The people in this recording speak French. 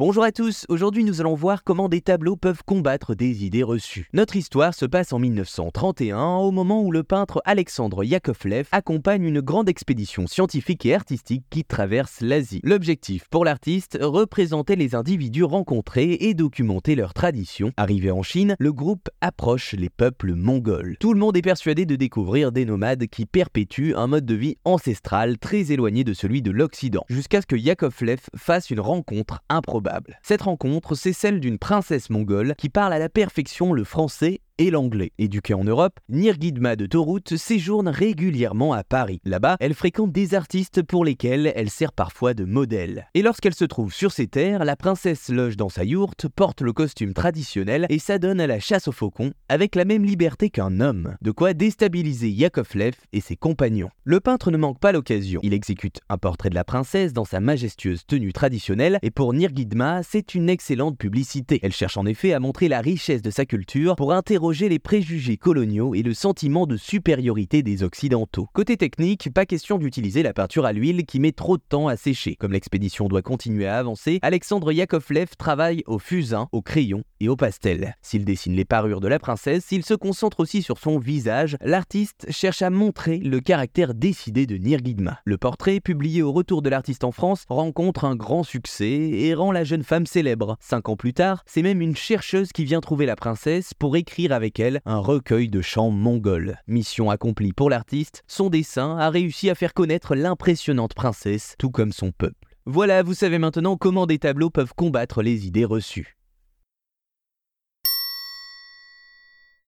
Bonjour à tous, aujourd'hui nous allons voir comment des tableaux peuvent combattre des idées reçues. Notre histoire se passe en 1931, au moment où le peintre Alexandre Yakovlev accompagne une grande expédition scientifique et artistique qui traverse l'Asie. L'objectif pour l'artiste, représenter les individus rencontrés et documenter leurs traditions. Arrivé en Chine, le groupe approche les peuples mongols. Tout le monde est persuadé de découvrir des nomades qui perpétuent un mode de vie ancestral très éloigné de celui de l'Occident, jusqu'à ce que Yakovlev fasse une rencontre improbable cette rencontre, c'est celle d'une princesse mongole qui parle à la perfection le français et l'anglais. Éduquée en Europe, Nirgidma de Torut séjourne régulièrement à Paris. Là-bas, elle fréquente des artistes pour lesquels elle sert parfois de modèle. Et lorsqu'elle se trouve sur ces terres, la princesse loge dans sa yourte, porte le costume traditionnel et s'adonne à la chasse aux faucons avec la même liberté qu'un homme. De quoi déstabiliser Yakovlev et ses compagnons. Le peintre ne manque pas l'occasion. Il exécute un portrait de la princesse dans sa majestueuse tenue traditionnelle et pour Nirgidma, c'est une excellente publicité. Elle cherche en effet à montrer la richesse de sa culture pour interroger les préjugés coloniaux et le sentiment de supériorité des Occidentaux. Côté technique, pas question d'utiliser la peinture à l'huile qui met trop de temps à sécher. Comme l'expédition doit continuer à avancer, Alexandre Yakovlev travaille au fusain, au crayon et au pastel. S'il dessine les parures de la princesse, s'il se concentre aussi sur son visage, l'artiste cherche à montrer le caractère décidé de Nirgidma. Le portrait, publié au retour de l'artiste en France, rencontre un grand succès et rend la jeune femme célèbre. Cinq ans plus tard, c'est même une chercheuse qui vient trouver la princesse pour avec elle un recueil de chants mongols. Mission accomplie pour l'artiste, son dessin a réussi à faire connaître l'impressionnante princesse, tout comme son peuple. Voilà, vous savez maintenant comment des tableaux peuvent combattre les idées reçues.